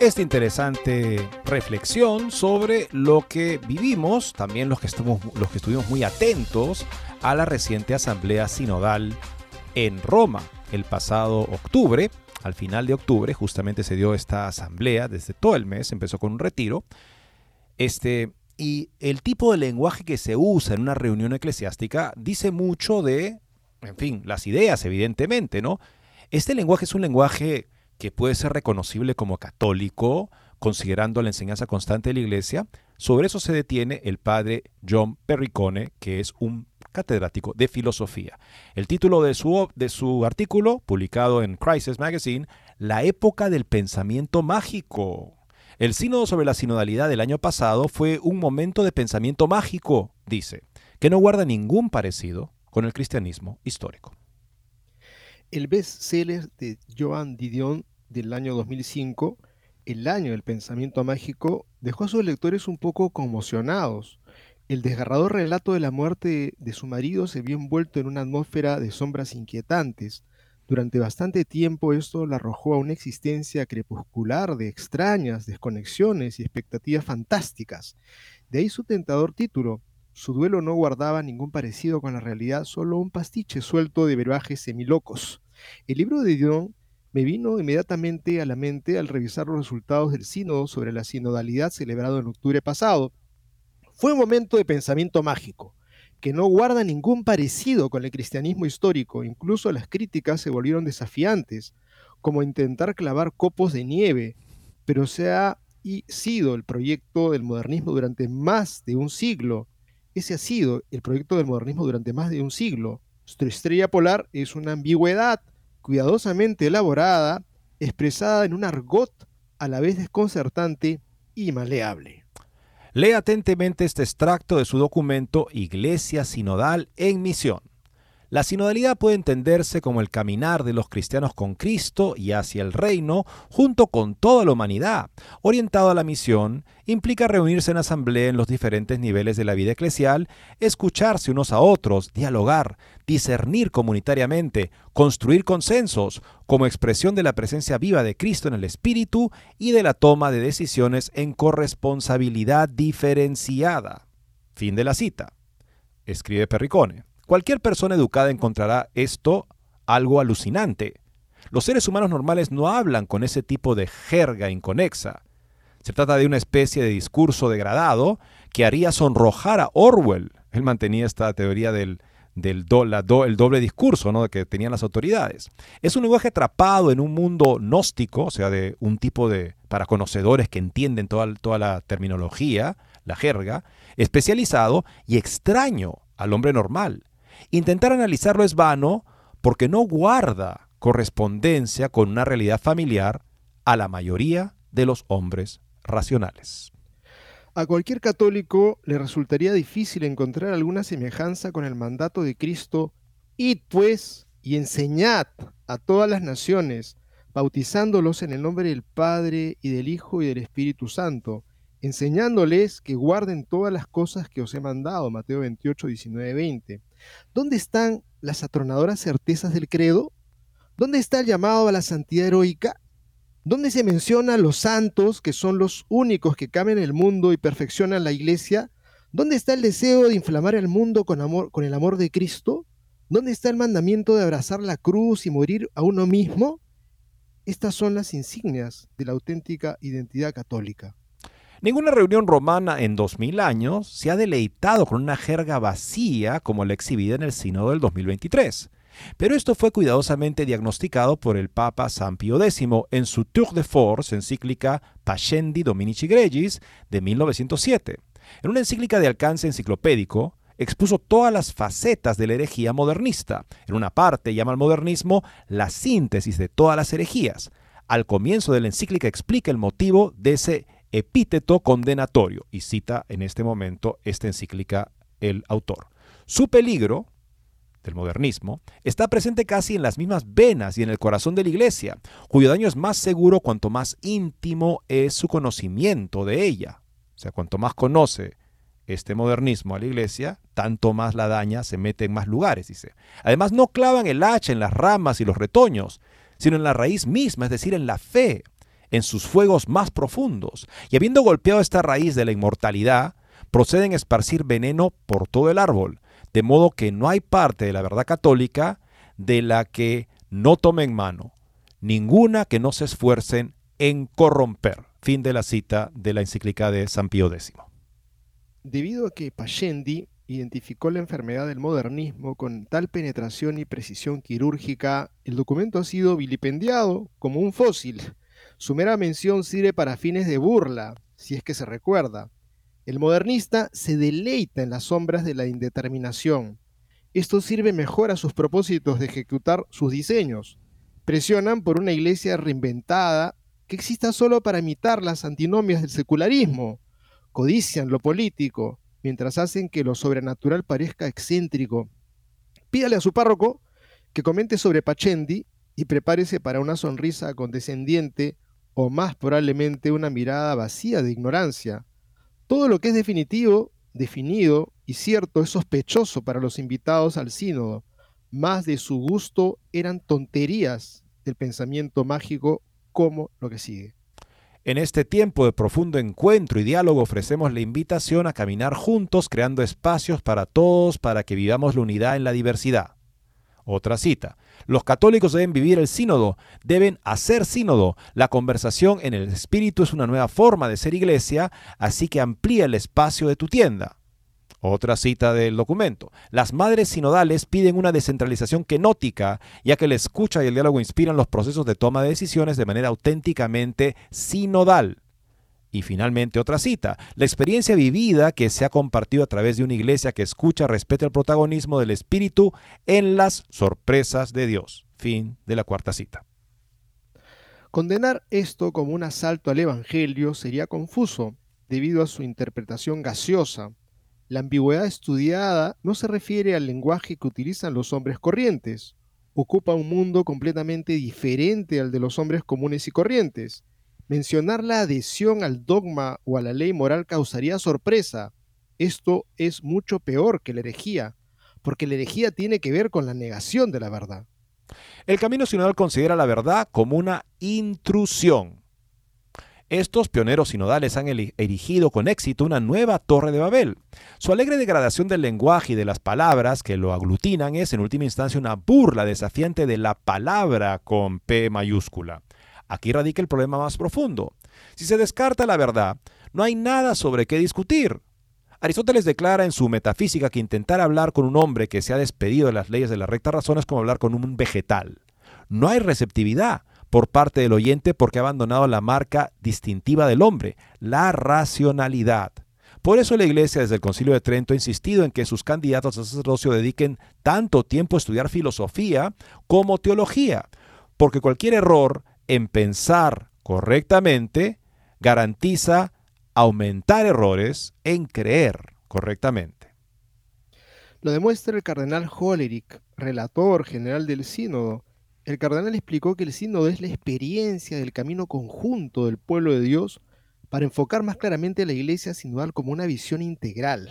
Esta interesante reflexión sobre lo que vivimos, también los que, estuvimos, los que estuvimos muy atentos a la reciente asamblea sinodal en Roma el pasado octubre. Al final de octubre justamente se dio esta asamblea, desde todo el mes, empezó con un retiro. Este, y el tipo de lenguaje que se usa en una reunión eclesiástica dice mucho de, en fin, las ideas, evidentemente, ¿no? Este lenguaje es un lenguaje que puede ser reconocible como católico, considerando la enseñanza constante de la Iglesia. Sobre eso se detiene el padre John Perricone, que es un catedrático de filosofía. El título de su, de su artículo, publicado en Crisis Magazine, La época del pensamiento mágico. El sínodo sobre la sinodalidad del año pasado fue un momento de pensamiento mágico, dice, que no guarda ningún parecido con el cristianismo histórico. El best-seller de Joan Didion del año 2005, El año del pensamiento mágico, dejó a sus lectores un poco conmocionados el desgarrador relato de la muerte de su marido se vio envuelto en una atmósfera de sombras inquietantes. Durante bastante tiempo esto la arrojó a una existencia crepuscular de extrañas desconexiones y expectativas fantásticas. De ahí su tentador título. Su duelo no guardaba ningún parecido con la realidad, solo un pastiche suelto de verbajes semilocos. El libro de Dion me vino inmediatamente a la mente al revisar los resultados del sínodo sobre la sinodalidad celebrado en octubre pasado. Fue un momento de pensamiento mágico que no guarda ningún parecido con el cristianismo histórico. Incluso las críticas se volvieron desafiantes, como intentar clavar copos de nieve, pero se ha sido el proyecto del modernismo durante más de un siglo. Ese ha sido el proyecto del modernismo durante más de un siglo. Nuestra estrella polar es una ambigüedad cuidadosamente elaborada, expresada en un argot a la vez desconcertante y maleable. Lee atentamente este extracto de su documento Iglesia Sinodal en Misión. La sinodalidad puede entenderse como el caminar de los cristianos con Cristo y hacia el reino junto con toda la humanidad. Orientado a la misión, implica reunirse en asamblea en los diferentes niveles de la vida eclesial, escucharse unos a otros, dialogar, discernir comunitariamente, construir consensos como expresión de la presencia viva de Cristo en el Espíritu y de la toma de decisiones en corresponsabilidad diferenciada. Fin de la cita. Escribe Perricone. Cualquier persona educada encontrará esto algo alucinante. Los seres humanos normales no hablan con ese tipo de jerga inconexa. Se trata de una especie de discurso degradado que haría sonrojar a Orwell. Él mantenía esta teoría del, del el doble discurso ¿no? que tenían las autoridades. Es un lenguaje atrapado en un mundo gnóstico, o sea, de un tipo de, para conocedores que entienden toda, toda la terminología, la jerga, especializado y extraño al hombre normal. Intentar analizarlo es vano porque no guarda correspondencia con una realidad familiar a la mayoría de los hombres racionales. A cualquier católico le resultaría difícil encontrar alguna semejanza con el mandato de Cristo, id pues y enseñad a todas las naciones, bautizándolos en el nombre del Padre y del Hijo y del Espíritu Santo, enseñándoles que guarden todas las cosas que os he mandado. Mateo 28, 19, 20. ¿Dónde están las atronadoras certezas del credo? ¿Dónde está el llamado a la santidad heroica? ¿Dónde se menciona a los santos, que son los únicos que cambian el mundo y perfeccionan la iglesia? ¿Dónde está el deseo de inflamar el mundo con, amor, con el amor de Cristo? ¿Dónde está el mandamiento de abrazar la cruz y morir a uno mismo? Estas son las insignias de la auténtica identidad católica. Ninguna reunión romana en 2000 años se ha deleitado con una jerga vacía como la exhibida en el Sínodo del 2023. Pero esto fue cuidadosamente diagnosticado por el Papa San Pío X en su Tour de Force, encíclica Pascendi Dominici Gregis de 1907. En una encíclica de alcance enciclopédico, expuso todas las facetas de la herejía modernista. En una parte llama al modernismo la síntesis de todas las herejías. Al comienzo de la encíclica explica el motivo de ese epíteto condenatorio, y cita en este momento esta encíclica el autor. Su peligro, del modernismo, está presente casi en las mismas venas y en el corazón de la iglesia, cuyo daño es más seguro cuanto más íntimo es su conocimiento de ella. O sea, cuanto más conoce este modernismo a la iglesia, tanto más la daña se mete en más lugares, dice. Además, no clavan el hacha en las ramas y los retoños, sino en la raíz misma, es decir, en la fe, en sus fuegos más profundos, y habiendo golpeado esta raíz de la inmortalidad, proceden a esparcir veneno por todo el árbol, de modo que no hay parte de la verdad católica de la que no tomen mano, ninguna que no se esfuercen en corromper. Fin de la cita de la encíclica de San Pío X. Debido a que Pachendi identificó la enfermedad del modernismo con tal penetración y precisión quirúrgica, el documento ha sido vilipendiado como un fósil su mera mención sirve para fines de burla, si es que se recuerda. El modernista se deleita en las sombras de la indeterminación. Esto sirve mejor a sus propósitos de ejecutar sus diseños. Presionan por una iglesia reinventada que exista solo para imitar las antinomias del secularismo. Codician lo político, mientras hacen que lo sobrenatural parezca excéntrico. Pídale a su párroco que comente sobre Pachendi y prepárese para una sonrisa condescendiente o más probablemente una mirada vacía de ignorancia. Todo lo que es definitivo definido y cierto es sospechoso para los invitados al sínodo. Más de su gusto eran tonterías del pensamiento mágico como lo que sigue. En este tiempo de profundo encuentro y diálogo ofrecemos la invitación a caminar juntos creando espacios para todos para que vivamos la unidad en la diversidad. Otra cita. Los católicos deben vivir el sínodo, deben hacer sínodo. La conversación en el espíritu es una nueva forma de ser iglesia, así que amplía el espacio de tu tienda. Otra cita del documento. Las madres sinodales piden una descentralización kenótica, ya que la escucha y el diálogo inspiran los procesos de toma de decisiones de manera auténticamente sinodal. Y finalmente otra cita, la experiencia vivida que se ha compartido a través de una iglesia que escucha, respeta el protagonismo del Espíritu en las sorpresas de Dios. Fin de la cuarta cita. Condenar esto como un asalto al Evangelio sería confuso, debido a su interpretación gaseosa, la ambigüedad estudiada no se refiere al lenguaje que utilizan los hombres corrientes. Ocupa un mundo completamente diferente al de los hombres comunes y corrientes. Mencionar la adhesión al dogma o a la ley moral causaría sorpresa. Esto es mucho peor que la herejía, porque la herejía tiene que ver con la negación de la verdad. El camino sinodal considera la verdad como una intrusión. Estos pioneros sinodales han erigido con éxito una nueva torre de Babel. Su alegre degradación del lenguaje y de las palabras que lo aglutinan es en última instancia una burla desafiante de la palabra con P mayúscula. Aquí radica el problema más profundo. Si se descarta la verdad, no hay nada sobre qué discutir. Aristóteles declara en su Metafísica que intentar hablar con un hombre que se ha despedido de las leyes de la recta razón es como hablar con un vegetal. No hay receptividad, por parte del oyente porque ha abandonado la marca distintiva del hombre, la racionalidad. Por eso la Iglesia desde el Concilio de Trento ha insistido en que sus candidatos a sacerdocio dediquen tanto tiempo a estudiar filosofía como teología, porque cualquier error en pensar correctamente garantiza aumentar errores en creer correctamente. Lo demuestra el cardenal Hollerich, relator general del sínodo, el cardenal explicó que el sínodo es la experiencia del camino conjunto del pueblo de Dios para enfocar más claramente a la iglesia sinodal como una visión integral.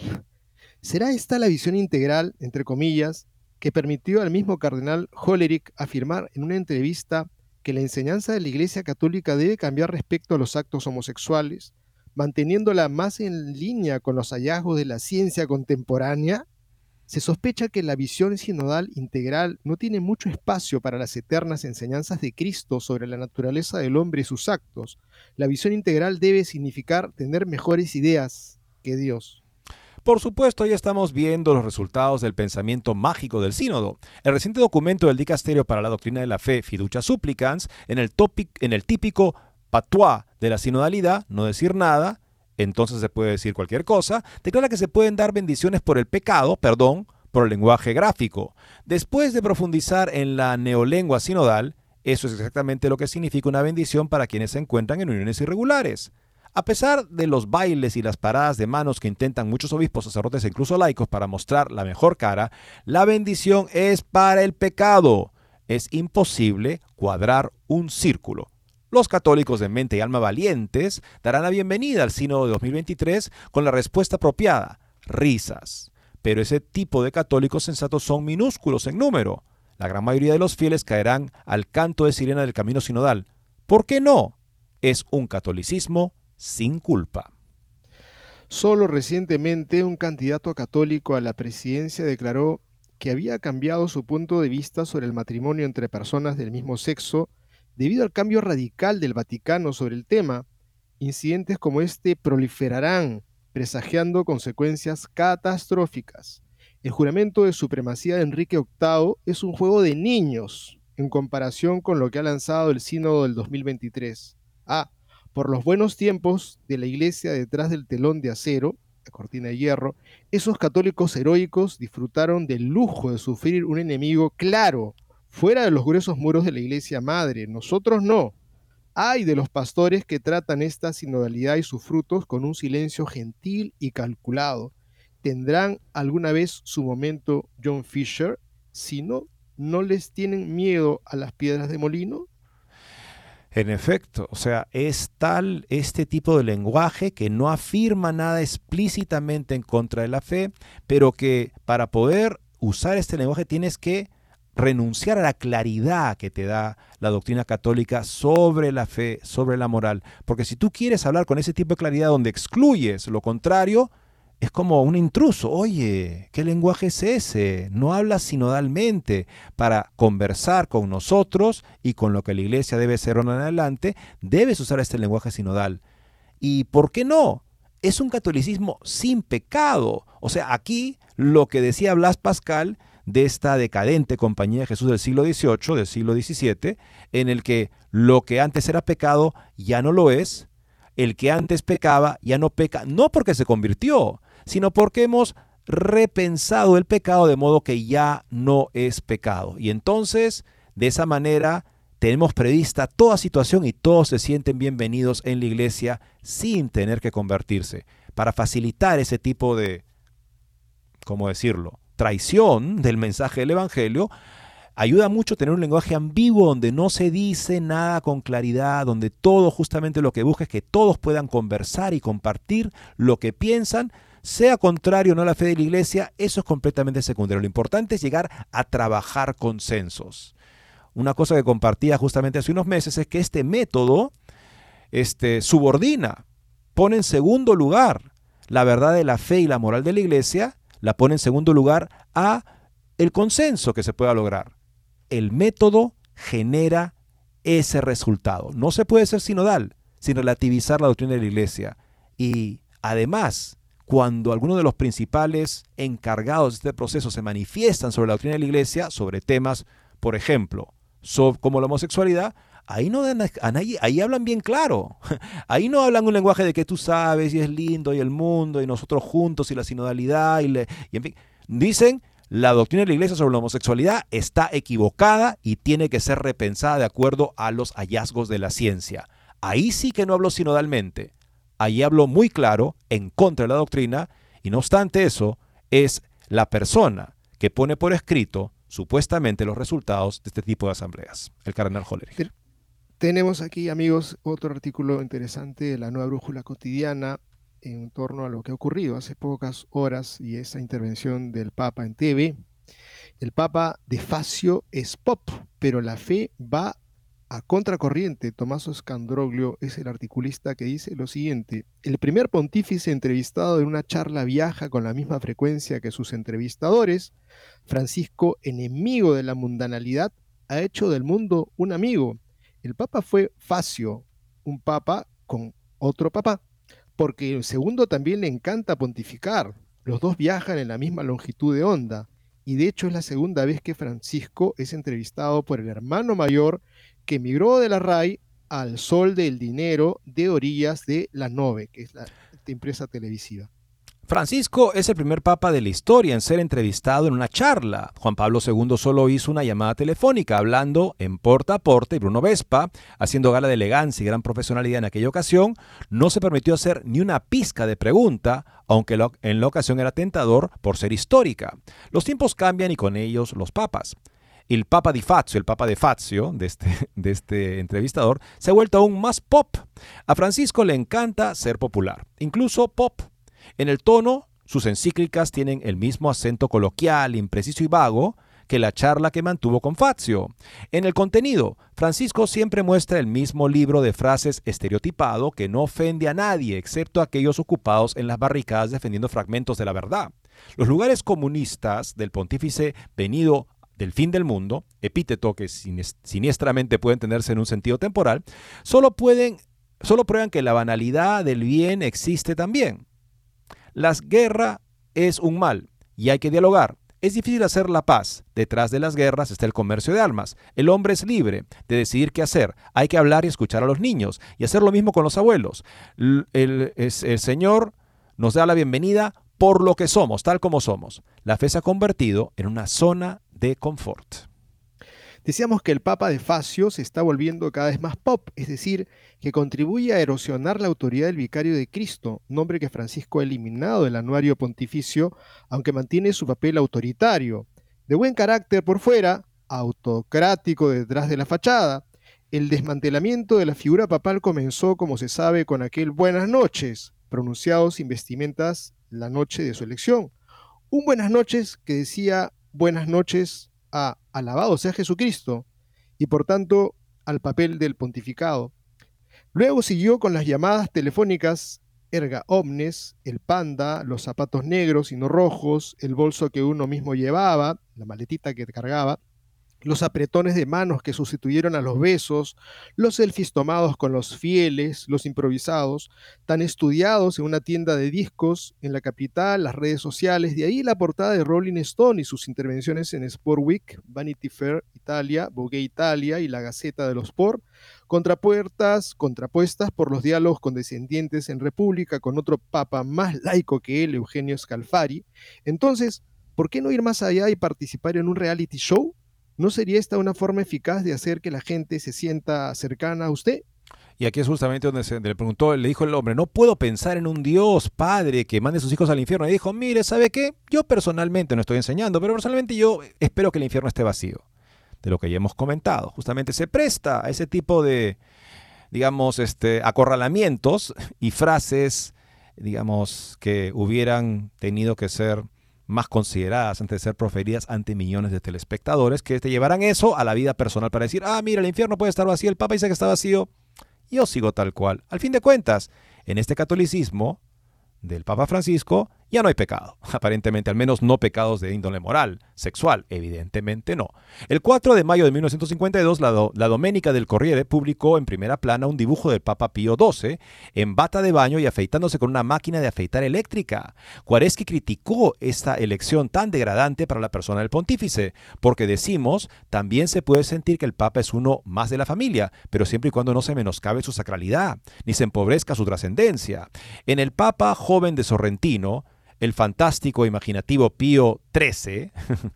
¿Será esta la visión integral, entre comillas, que permitió al mismo cardenal Hollerich afirmar en una entrevista que la enseñanza de la Iglesia Católica debe cambiar respecto a los actos homosexuales, manteniéndola más en línea con los hallazgos de la ciencia contemporánea? Se sospecha que la visión sinodal integral no tiene mucho espacio para las eternas enseñanzas de Cristo sobre la naturaleza del hombre y sus actos. La visión integral debe significar tener mejores ideas que Dios. Por supuesto, ya estamos viendo los resultados del pensamiento mágico del sínodo. El reciente documento del Dicasterio para la Doctrina de la Fe, Fiducia Supplicans, en el, en el típico patois de la sinodalidad, no decir nada, entonces se puede decir cualquier cosa, declara que se pueden dar bendiciones por el pecado, perdón, por el lenguaje gráfico. Después de profundizar en la neolengua sinodal, eso es exactamente lo que significa una bendición para quienes se encuentran en uniones irregulares. A pesar de los bailes y las paradas de manos que intentan muchos obispos, sacerdotes e incluso laicos para mostrar la mejor cara, la bendición es para el pecado. Es imposible cuadrar un círculo. Los católicos de mente y alma valientes darán la bienvenida al Sínodo de 2023 con la respuesta apropiada, risas. Pero ese tipo de católicos sensatos son minúsculos en número. La gran mayoría de los fieles caerán al canto de sirena del camino sinodal. ¿Por qué no? Es un catolicismo sin culpa. Solo recientemente un candidato católico a la presidencia declaró que había cambiado su punto de vista sobre el matrimonio entre personas del mismo sexo Debido al cambio radical del Vaticano sobre el tema, incidentes como este proliferarán, presagiando consecuencias catastróficas. El juramento de supremacía de Enrique VIII es un juego de niños en comparación con lo que ha lanzado el Sínodo del 2023. Ah, por los buenos tiempos de la iglesia detrás del telón de acero, la cortina de hierro, esos católicos heroicos disfrutaron del lujo de sufrir un enemigo claro fuera de los gruesos muros de la iglesia madre. Nosotros no. Hay de los pastores que tratan esta sinodalidad y sus frutos con un silencio gentil y calculado. ¿Tendrán alguna vez su momento John Fisher? Si no, ¿no les tienen miedo a las piedras de molino? En efecto, o sea, es tal este tipo de lenguaje que no afirma nada explícitamente en contra de la fe, pero que para poder usar este lenguaje tienes que renunciar a la claridad que te da la doctrina católica sobre la fe, sobre la moral. Porque si tú quieres hablar con ese tipo de claridad donde excluyes lo contrario, es como un intruso. Oye, ¿qué lenguaje es ese? No hablas sinodalmente. Para conversar con nosotros y con lo que la iglesia debe ser en adelante, debes usar este lenguaje sinodal. ¿Y por qué no? Es un catolicismo sin pecado. O sea, aquí lo que decía Blas Pascal de esta decadente compañía de Jesús del siglo XVIII, del siglo XVII, en el que lo que antes era pecado ya no lo es, el que antes pecaba ya no peca, no porque se convirtió, sino porque hemos repensado el pecado de modo que ya no es pecado. Y entonces, de esa manera, tenemos prevista toda situación y todos se sienten bienvenidos en la iglesia sin tener que convertirse, para facilitar ese tipo de, ¿cómo decirlo?, traición del mensaje del Evangelio, ayuda mucho tener un lenguaje ambiguo donde no se dice nada con claridad, donde todo justamente lo que busca es que todos puedan conversar y compartir lo que piensan, sea contrario o no a la fe de la iglesia, eso es completamente secundario. Lo importante es llegar a trabajar consensos. Una cosa que compartía justamente hace unos meses es que este método este, subordina, pone en segundo lugar la verdad de la fe y la moral de la iglesia, la pone en segundo lugar a el consenso que se pueda lograr. El método genera ese resultado. No se puede ser sinodal sin relativizar la doctrina de la iglesia. Y además, cuando algunos de los principales encargados de este proceso se manifiestan sobre la doctrina de la iglesia, sobre temas, por ejemplo, como la homosexualidad, ahí no dan a nadie, ahí hablan bien claro. Ahí no hablan un lenguaje de que tú sabes y es lindo y el mundo y nosotros juntos y la sinodalidad y, y en fin. Dicen, la doctrina de la iglesia sobre la homosexualidad está equivocada y tiene que ser repensada de acuerdo a los hallazgos de la ciencia. Ahí sí que no hablo sinodalmente. Ahí hablo muy claro en contra de la doctrina y no obstante eso es la persona que pone por escrito supuestamente los resultados de este tipo de asambleas, el cardenal Hollerich. Tenemos aquí, amigos, otro artículo interesante de la nueva brújula cotidiana en torno a lo que ha ocurrido hace pocas horas y esa intervención del Papa en TV. El Papa de Facio es pop, pero la fe va a contracorriente, Tommaso Scandroglio es el articulista que dice lo siguiente, el primer pontífice entrevistado en una charla viaja con la misma frecuencia que sus entrevistadores, Francisco, enemigo de la mundanalidad, ha hecho del mundo un amigo. El papa fue Facio, un papa con otro papa, porque el segundo también le encanta pontificar. Los dos viajan en la misma longitud de onda, y de hecho es la segunda vez que Francisco es entrevistado por el hermano mayor que emigró de la RAI al sol del dinero de orillas de la Nove, que es la empresa televisiva. Francisco es el primer papa de la historia en ser entrevistado en una charla. Juan Pablo II solo hizo una llamada telefónica hablando en porta a porta y Bruno Vespa, haciendo gala de elegancia y gran profesionalidad en aquella ocasión, no se permitió hacer ni una pizca de pregunta, aunque en la ocasión era tentador por ser histórica. Los tiempos cambian y con ellos los papas el Papa di Fazio, el Papa de Fazio, de este, de este entrevistador, se ha vuelto aún más pop. A Francisco le encanta ser popular, incluso pop. En el tono, sus encíclicas tienen el mismo acento coloquial, impreciso y vago que la charla que mantuvo con Fazio. En el contenido, Francisco siempre muestra el mismo libro de frases estereotipado que no ofende a nadie, excepto a aquellos ocupados en las barricadas defendiendo fragmentos de la verdad. Los lugares comunistas del pontífice venido del fin del mundo, epíteto que siniestramente puede entenderse en un sentido temporal, solo, pueden, solo prueban que la banalidad del bien existe también. La guerra es un mal y hay que dialogar. Es difícil hacer la paz. Detrás de las guerras está el comercio de armas. El hombre es libre de decidir qué hacer. Hay que hablar y escuchar a los niños y hacer lo mismo con los abuelos. El, el Señor nos da la bienvenida por lo que somos, tal como somos. La fe se ha convertido en una zona de confort. Decíamos que el Papa de Facio se está volviendo cada vez más pop, es decir, que contribuye a erosionar la autoridad del vicario de Cristo, nombre que Francisco ha eliminado del anuario pontificio, aunque mantiene su papel autoritario. De buen carácter por fuera, autocrático detrás de la fachada, El desmantelamiento de la figura papal comenzó, como se sabe, con aquel buenas noches, pronunciado sin vestimentas la noche de su elección. Un buenas noches que decía buenas noches a alabado sea Jesucristo y por tanto al papel del pontificado. Luego siguió con las llamadas telefónicas erga omnes, el panda, los zapatos negros y no rojos, el bolso que uno mismo llevaba, la maletita que cargaba, los apretones de manos que sustituyeron a los besos, los selfies tomados con los fieles, los improvisados, tan estudiados en una tienda de discos en la capital, las redes sociales, de ahí la portada de Rolling Stone y sus intervenciones en Sport Week, Vanity Fair Italia, Vogue Italia y la Gaceta de los Sport, contrapuertas, contrapuestas por los diálogos condescendientes en República con otro papa más laico que él, Eugenio Scalfari. Entonces, ¿por qué no ir más allá y participar en un reality show? ¿No sería esta una forma eficaz de hacer que la gente se sienta cercana a usted? Y aquí es justamente donde se, le preguntó, le dijo el hombre, no puedo pensar en un Dios padre que mande a sus hijos al infierno. Y dijo, mire, ¿sabe qué? Yo personalmente no estoy enseñando, pero personalmente yo espero que el infierno esté vacío. De lo que ya hemos comentado. Justamente se presta a ese tipo de, digamos, este, acorralamientos y frases, digamos, que hubieran tenido que ser más consideradas antes de ser proferidas ante millones de telespectadores que te llevarán eso a la vida personal para decir, ah, mira, el infierno puede estar vacío, el Papa dice que está vacío, yo sigo tal cual. Al fin de cuentas, en este catolicismo del Papa Francisco, ya no hay pecado. Aparentemente, al menos no pecados de índole moral, sexual, evidentemente no. El 4 de mayo de 1952, la, la Doménica del Corriere publicó en primera plana un dibujo del Papa Pío XII en bata de baño y afeitándose con una máquina de afeitar eléctrica. Juarezki criticó esta elección tan degradante para la persona del pontífice, porque decimos, también se puede sentir que el Papa es uno más de la familia, pero siempre y cuando no se menoscabe su sacralidad, ni se empobrezca su trascendencia. En el Papa joven de Sorrentino, el fantástico e imaginativo Pío XIII,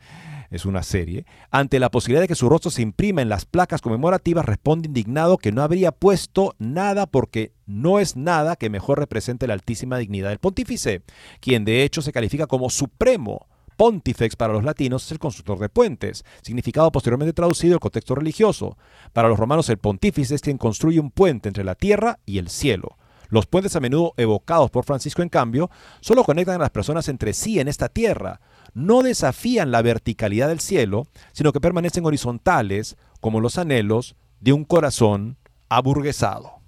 es una serie, ante la posibilidad de que su rostro se imprima en las placas conmemorativas, responde indignado que no habría puesto nada porque no es nada que mejor represente la altísima dignidad del pontífice, quien de hecho se califica como supremo. Pontifex para los latinos es el constructor de puentes, significado posteriormente traducido al contexto religioso. Para los romanos el pontífice es quien construye un puente entre la tierra y el cielo. Los puentes a menudo evocados por Francisco, en cambio, solo conectan a las personas entre sí en esta tierra. No desafían la verticalidad del cielo, sino que permanecen horizontales como los anhelos de un corazón aburguesado.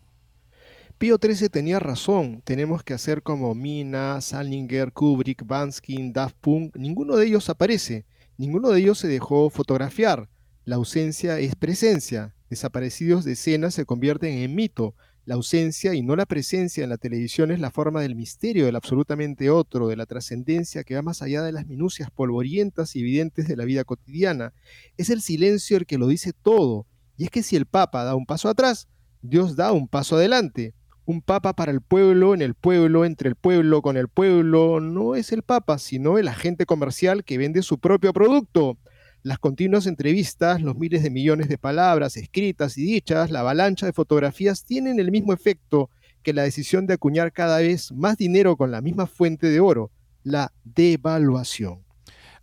Pío XIII tenía razón, tenemos que hacer como Mina, Salinger, Kubrick, Banskin, Daft Punk, ninguno de ellos aparece, ninguno de ellos se dejó fotografiar. La ausencia es presencia, desaparecidos de escena se convierten en mito, la ausencia y no la presencia en la televisión es la forma del misterio del absolutamente otro, de la trascendencia que va más allá de las minucias polvorientas y evidentes de la vida cotidiana. Es el silencio el que lo dice todo. Y es que si el Papa da un paso atrás, Dios da un paso adelante. Un Papa para el pueblo, en el pueblo, entre el pueblo, con el pueblo, no es el Papa, sino el agente comercial que vende su propio producto. Las continuas entrevistas, los miles de millones de palabras escritas y dichas, la avalancha de fotografías tienen el mismo efecto que la decisión de acuñar cada vez más dinero con la misma fuente de oro, la devaluación.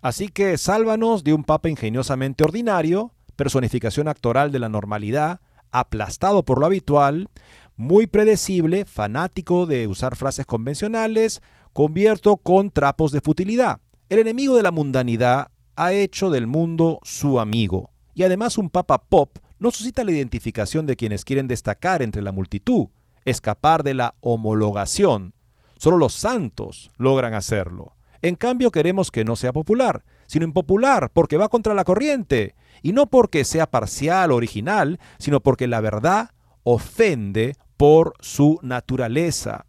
Así que sálvanos de un papa ingeniosamente ordinario, personificación actoral de la normalidad, aplastado por lo habitual, muy predecible, fanático de usar frases convencionales, convierto con trapos de futilidad. El enemigo de la mundanidad ha hecho del mundo su amigo. Y además un papa pop no suscita la identificación de quienes quieren destacar entre la multitud, escapar de la homologación. Solo los santos logran hacerlo. En cambio queremos que no sea popular, sino impopular, porque va contra la corriente, y no porque sea parcial o original, sino porque la verdad ofende por su naturaleza.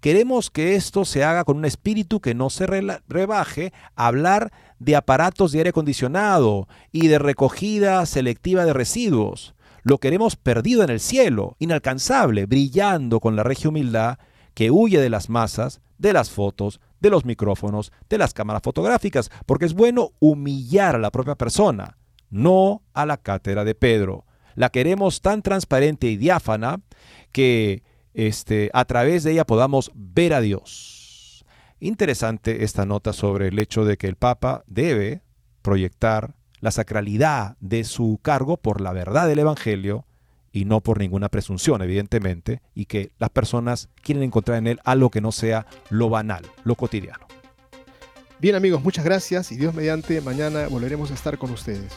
Queremos que esto se haga con un espíritu que no se rebaje a hablar de aparatos de aire acondicionado y de recogida selectiva de residuos. Lo queremos perdido en el cielo, inalcanzable, brillando con la regia humildad que huye de las masas, de las fotos, de los micrófonos, de las cámaras fotográficas, porque es bueno humillar a la propia persona, no a la cátedra de Pedro. La queremos tan transparente y diáfana que este, a través de ella podamos ver a Dios Interesante esta nota sobre el hecho de que el Papa debe proyectar la sacralidad de su cargo por la verdad del Evangelio y no por ninguna presunción, evidentemente, y que las personas quieren encontrar en él algo que no sea lo banal, lo cotidiano. Bien amigos, muchas gracias y Dios mediante, mañana volveremos a estar con ustedes.